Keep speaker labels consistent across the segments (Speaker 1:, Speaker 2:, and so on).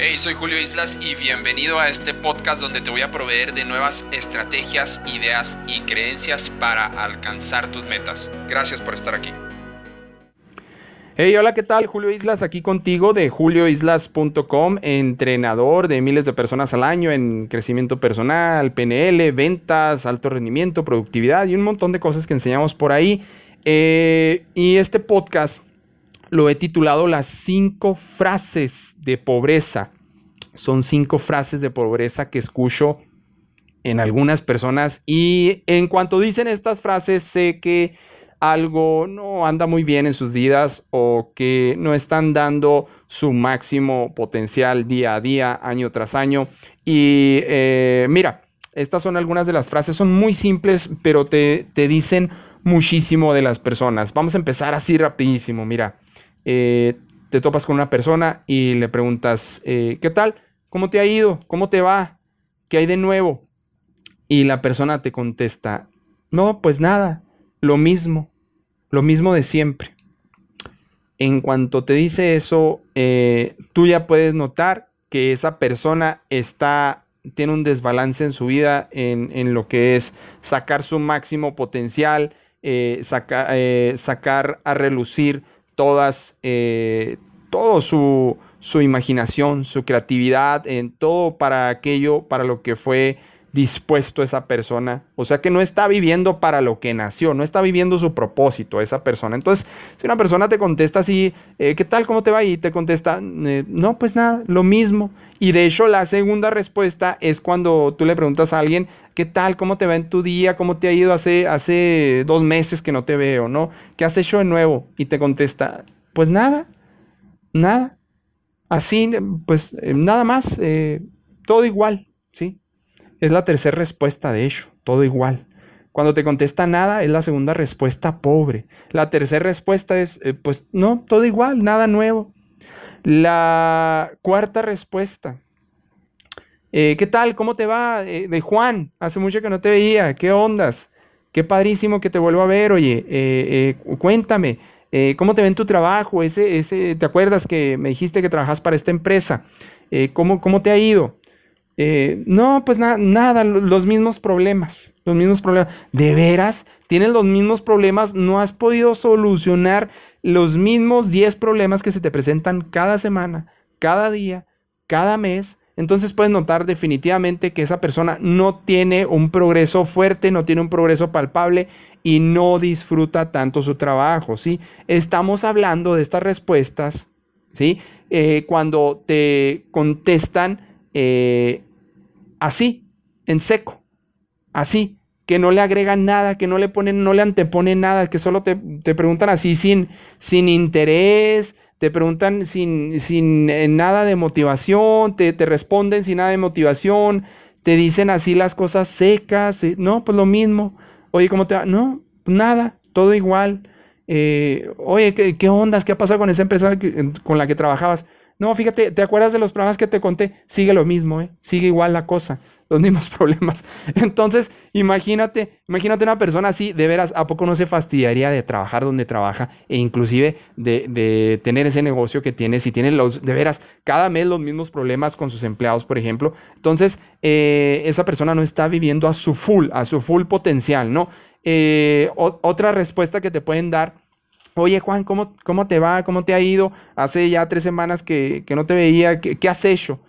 Speaker 1: Hey, soy Julio Islas y bienvenido a este podcast donde te voy a proveer de nuevas estrategias, ideas y creencias para alcanzar tus metas. Gracias por estar aquí.
Speaker 2: Hey, hola, ¿qué tal? Julio Islas aquí contigo de julioislas.com, entrenador de miles de personas al año en crecimiento personal, PNL, ventas, alto rendimiento, productividad y un montón de cosas que enseñamos por ahí. Eh, y este podcast lo he titulado Las cinco frases de pobreza. Son cinco frases de pobreza que escucho en algunas personas y en cuanto dicen estas frases sé que algo no anda muy bien en sus vidas o que no están dando su máximo potencial día a día, año tras año. Y eh, mira, estas son algunas de las frases, son muy simples, pero te, te dicen muchísimo de las personas. Vamos a empezar así rapidísimo, mira. Eh, te topas con una persona y le preguntas, eh, ¿qué tal? ¿Cómo te ha ido? ¿Cómo te va? ¿Qué hay de nuevo? Y la persona te contesta, no, pues nada, lo mismo, lo mismo de siempre. En cuanto te dice eso, eh, tú ya puedes notar que esa persona está, tiene un desbalance en su vida en, lo que es sacar su máximo potencial, sacar a relucir todas, eh, todo su, su, imaginación, su creatividad, en todo para aquello, para lo que fue dispuesto esa persona. O sea que no está viviendo para lo que nació, no está viviendo su propósito esa persona. Entonces, si una persona te contesta así, eh, ¿qué tal? ¿Cómo te va? Y te contesta, eh, no, pues nada, lo mismo. Y de hecho, la segunda respuesta es cuando tú le preguntas a alguien, ¿qué tal? ¿Cómo te va en tu día? ¿Cómo te ha ido hace, hace dos meses que no te veo, ¿no? ¿Qué has hecho de nuevo? Y te contesta, pues nada, nada. Así, pues eh, nada más, todo igual, ¿sí? Es la tercera respuesta, de hecho, todo igual. Cuando te contesta nada, es la segunda respuesta pobre. La tercera respuesta es, pues no, todo igual, nada nuevo. La cuarta respuesta. Eh, ¿Qué tal? ¿Cómo te va? Eh, de Juan, hace mucho que no te veía. ¿Qué ondas? Qué padrísimo que te vuelvo a ver. Oye, eh, cuéntame, ¿cómo te ve en tu trabajo? Ese, ese, ¿Te acuerdas que me dijiste que trabajas para esta empresa? ¿cómo, ¿Cómo te ha ido? No, pues nada, los mismos problemas, los mismos problemas. ¿De veras? ¿Tienes los mismos problemas? ¿No has podido solucionar los mismos 10 problemas que se te presentan cada semana, cada día, cada mes, entonces puedes notar definitivamente que esa persona no tiene un progreso fuerte, no tiene un progreso palpable y no disfruta tanto su trabajo, ¿sí? Estamos hablando de estas respuestas, ¿sí? Eh, cuando te contestan eh, así, en seco, así, que no le agregan nada, que no le ponen, no le anteponen nada, que solo te, preguntan así sin, sin interés, te preguntan sin, sin eh, nada de motivación, te, responden sin nada de motivación, te dicen así las cosas secas, eh, no, pues lo mismo. Oye, ¿cómo te va? No, nada, todo igual. Eh, oye, ¿qué, ¿qué, ondas? ¿Qué ha pasado con esa empresa con la que trabajabas? No, fíjate, ¿te acuerdas de los programas que te conté? Sigue lo mismo, ¿eh? Sigue igual la cosa los mismos problemas. Entonces, imagínate, imagínate una persona así, de veras, ¿a poco no se fastidiaría de trabajar donde trabaja e inclusive de, tener ese negocio que tiene? Si tiene los, de veras, cada mes los mismos problemas con sus empleados, por ejemplo. Entonces, eh, esa persona no está viviendo a su full, a su full potencial, ¿no? Eh, otra respuesta que te pueden dar Oye, Juan, ¿cómo, ¿cómo, te va? ¿Cómo te ha ido? Hace ya tres semanas que, no te veía. ¿Qué, ¿Qué, has hecho?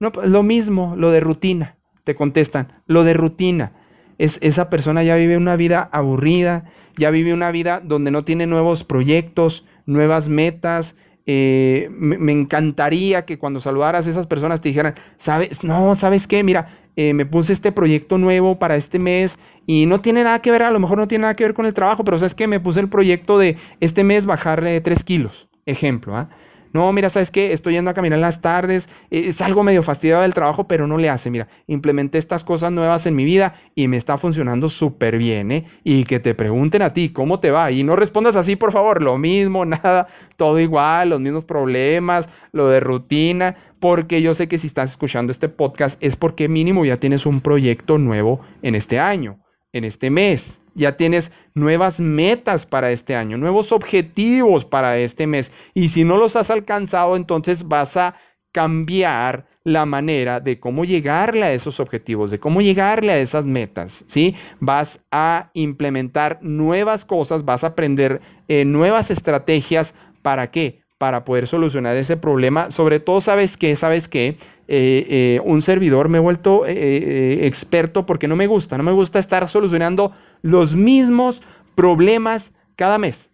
Speaker 2: No, pues, lo mismo, lo de rutina te contestan, lo de rutina. Es, esa persona ya vive una vida aburrida, ya vive una vida donde no tiene nuevos proyectos, nuevas metas. Eh, me, encantaría que cuando saludaras a esas personas te dijeran, ¿sabes? No, ¿sabes qué? Mira, eh, me puse este proyecto nuevo para este mes y no tiene nada que ver, a lo mejor no tiene nada que ver con el trabajo, pero ¿sabes qué? Me puse el proyecto de este mes bajar 3 kilos, ejemplo, ¿ah? No, mira, ¿sabes qué? Estoy yendo a caminar en las tardes, e, es algo medio fastidiado del trabajo, pero no le hace. Mira, implementé estas cosas nuevas en mi vida y me está funcionando súper bien, ¿eh? Y que te pregunten a ti, ¿cómo te va? Y no respondas así, por favor, lo mismo, nada, todo igual, los mismos problemas, lo de rutina, porque yo sé que si estás escuchando este podcast es porque mínimo ya tienes un proyecto nuevo en este año, en este mes ya tienes nuevas metas para este año, nuevos objetivos para este mes. Y si no los has alcanzado, entonces vas a cambiar la manera de cómo llegarle a esos objetivos, de cómo llegarle a esas metas, ¿sí? Vas a implementar nuevas cosas, vas a aprender eh, nuevas estrategias, ¿para qué? Para poder solucionar ese problema. Sobre todo, ¿sabes qué? ¿Sabes qué? Eh, eh, un servidor me he vuelto experto porque no me gusta, no me gusta estar solucionando los mismos problemas cada mes.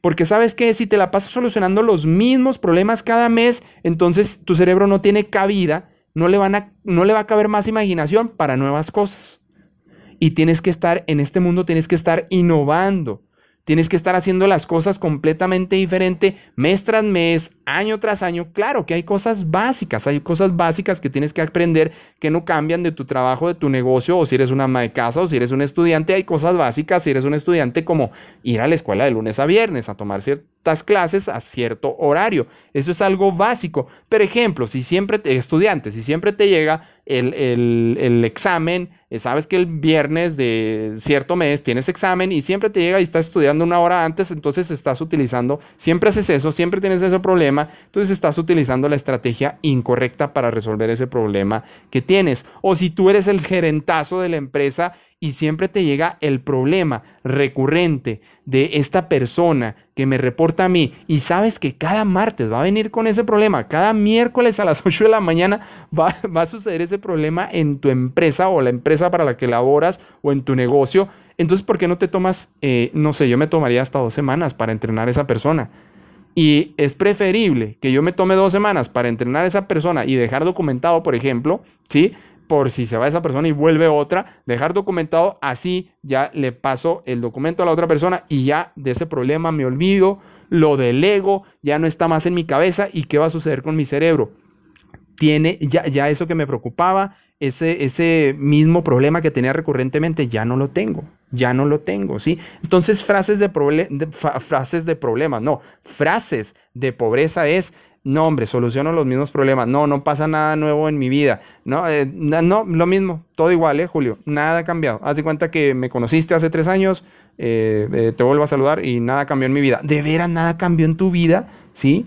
Speaker 2: Porque sabes que si te la pasas solucionando los mismos problemas cada mes, entonces tu cerebro no tiene cabida, no le, van a, no le va a caber más imaginación para nuevas cosas. Y tienes que estar, en este mundo tienes que estar innovando. Tienes que estar haciendo las cosas completamente diferente mes tras mes, año tras año. Claro que hay cosas básicas, hay cosas básicas que tienes que aprender que no cambian de tu trabajo, de tu negocio, o si eres una ama de casa, o si eres un estudiante, hay cosas básicas. Si eres un estudiante, como ir a la escuela de lunes a viernes, a tomar ciertas clases a cierto horario. Eso es algo básico. Por ejemplo, si siempre, te, estudiante, si siempre te llega el, examen, eh, sabes que el viernes de cierto mes tienes examen y siempre te llega y estás estudiando una hora antes, entonces estás utilizando, siempre haces eso, siempre tienes ese problema, entonces estás utilizando la estrategia incorrecta para resolver ese problema que tienes. O si tú eres el gerentazo de la empresa y siempre te llega el problema recurrente de esta persona que me reporta a mí y sabes que cada martes va a venir con ese problema, cada miércoles a las 8 de la mañana va, a suceder ese problema en tu empresa o la empresa para la que laboras o en tu negocio, entonces ¿por qué no te tomas, eh, no sé, yo me tomaría hasta dos semanas para entrenar a esa persona? Y es preferible que yo me tome dos semanas para entrenar a esa persona y dejar documentado, por ejemplo, ¿sí? por si se va esa persona y vuelve otra, dejar documentado, así ya le paso el documento a la otra persona y ya de ese problema me olvido, lo delego, ya no está más en mi cabeza y qué va a suceder con mi cerebro. Tiene ya, ya eso que me preocupaba, ese, ese mismo problema que tenía recurrentemente, ya no lo tengo, ya no lo tengo, ¿sí? Entonces, frases de, frases de problemas, no, frases de pobreza es no, hombre, soluciono los mismos problemas. No, no pasa nada nuevo en mi vida. No, eh, no, lo mismo, todo igual, ¿eh, Julio? Nada ha cambiado. Haz de cuenta que me conociste hace tres años, eh, eh, te vuelvo a saludar y nada cambió en mi vida. ¿De veras nada cambió en tu vida? ¿Sí?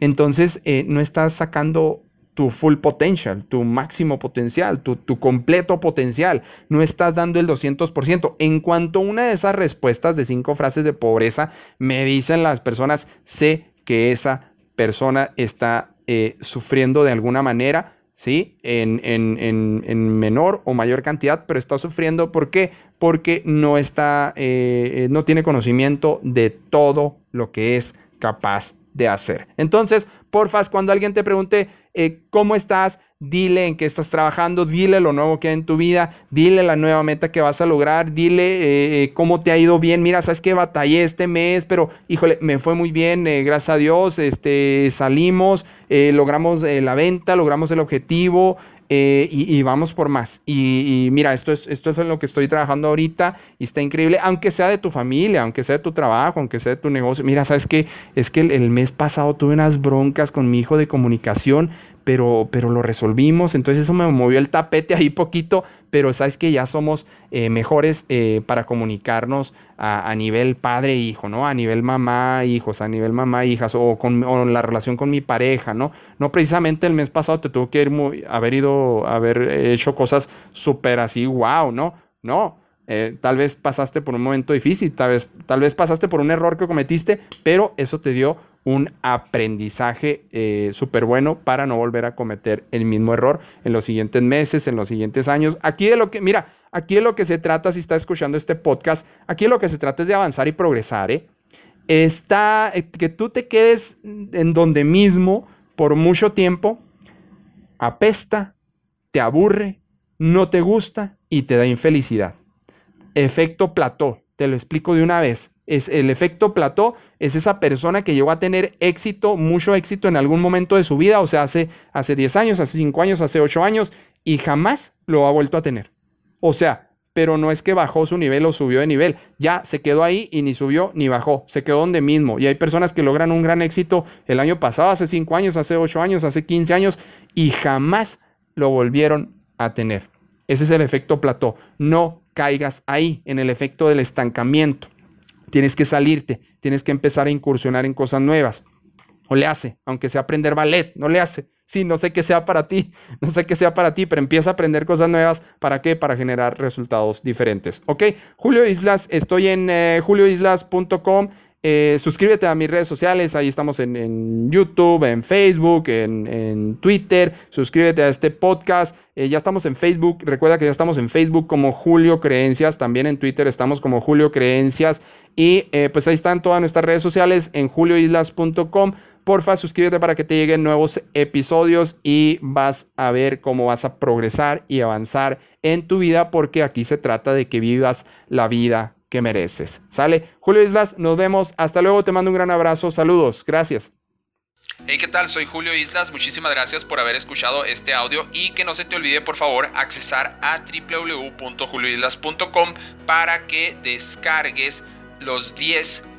Speaker 2: Entonces, no estás sacando tu full potential, tu máximo potencial, tu, tu, completo potencial. No estás dando el 200%. En cuanto una de esas respuestas de cinco frases de pobreza, me dicen las personas, sé que esa persona está eh, sufriendo de alguna manera, ¿sí? En, menor o mayor cantidad, pero está sufriendo. ¿Por qué? Porque no está, eh, eh, no tiene conocimiento de todo lo que es capaz de hacer. Entonces, porfas, cuando alguien te pregunte cómo estás, dile en qué estás trabajando, dile lo nuevo que hay en tu vida, dile la nueva meta que vas a lograr, dile eh, eh, cómo te ha ido bien. Mira, sabes que batallé este mes, pero híjole, me fue muy bien, eh, gracias a Dios, este, salimos, logramos la venta, logramos el objetivo, y, vamos por más. Y, mira, esto es, esto es en lo que estoy trabajando ahorita y está increíble, aunque sea de tu familia, aunque sea de tu trabajo, aunque sea de tu negocio. Mira, sabes que es que el mes pasado tuve unas broncas con mi hijo de comunicación, pero, pero lo resolvimos. Entonces eso me movió el tapete ahí poquito, pero sabes que ya somos eh, mejores eh, para comunicarnos a, nivel padre-hijo, ¿no? A nivel mamá-hijos, a nivel mamá-hijas, o con la relación con mi pareja, ¿no? No precisamente el mes pasado te tuvo que ir muy, haber ido, haber hecho cosas súper así, wow, ¿no? No. Eh, tal vez pasaste por un momento difícil, tal vez, tal vez pasaste por un error que cometiste, pero eso te dio un aprendizaje eh, súper bueno para no volver a cometer el mismo error en los siguientes meses, en los siguientes años. Aquí de lo que, mira, aquí de lo que se trata, si estás escuchando este podcast, aquí de lo que se trata es de avanzar y progresar, ¿eh? Está, eh, que tú te quedes en donde mismo por mucho tiempo, apesta, te aburre, no te gusta y te da infelicidad. Efecto plató, te lo explico de una vez es el efecto plató, es esa persona que llegó a tener éxito, mucho éxito en algún momento de su vida, o sea, hace, hace 10 años, hace 5 años, hace 8 años, y jamás lo ha vuelto a tener. O sea, pero no es que bajó su nivel o subió de nivel, ya se quedó ahí y ni subió ni bajó, se quedó donde mismo. Y hay personas que logran un gran éxito el año pasado, hace 5 años, hace 8 años, hace 15 años, y jamás lo volvieron a tener. Ese es el efecto plató. No caigas ahí en el efecto del estancamiento. Tienes que salirte, tienes que empezar a incursionar en cosas nuevas. O le hace, aunque sea aprender ballet, no le hace. Sí, no sé qué sea para ti, no sé qué sea para ti, pero empieza a aprender cosas nuevas. ¿Para qué? Para generar resultados diferentes. ¿Ok? Julio Islas, estoy en eh, julioislas.com. Eh, suscríbete a mis redes sociales, ahí estamos en, YouTube, en Facebook, en, Twitter. Suscríbete a este podcast. Eh, ya estamos en Facebook. Recuerda que ya estamos en Facebook como Julio Creencias. También en Twitter estamos como Julio Creencias. Y eh, pues ahí están todas nuestras redes sociales en julioislas.com. Porfa, suscríbete para que te lleguen nuevos episodios y vas a ver cómo vas a progresar y avanzar en tu vida porque aquí se trata de que vivas la vida que mereces. ¿Sale? Julio Islas, nos vemos. Hasta luego, te mando un gran abrazo. Saludos. Gracias.
Speaker 1: Hey, ¿qué tal? Soy Julio Islas. Muchísimas gracias por haber escuchado este audio y que no se te olvide, por favor, accesar a www.julioislas.com para que descargues los 10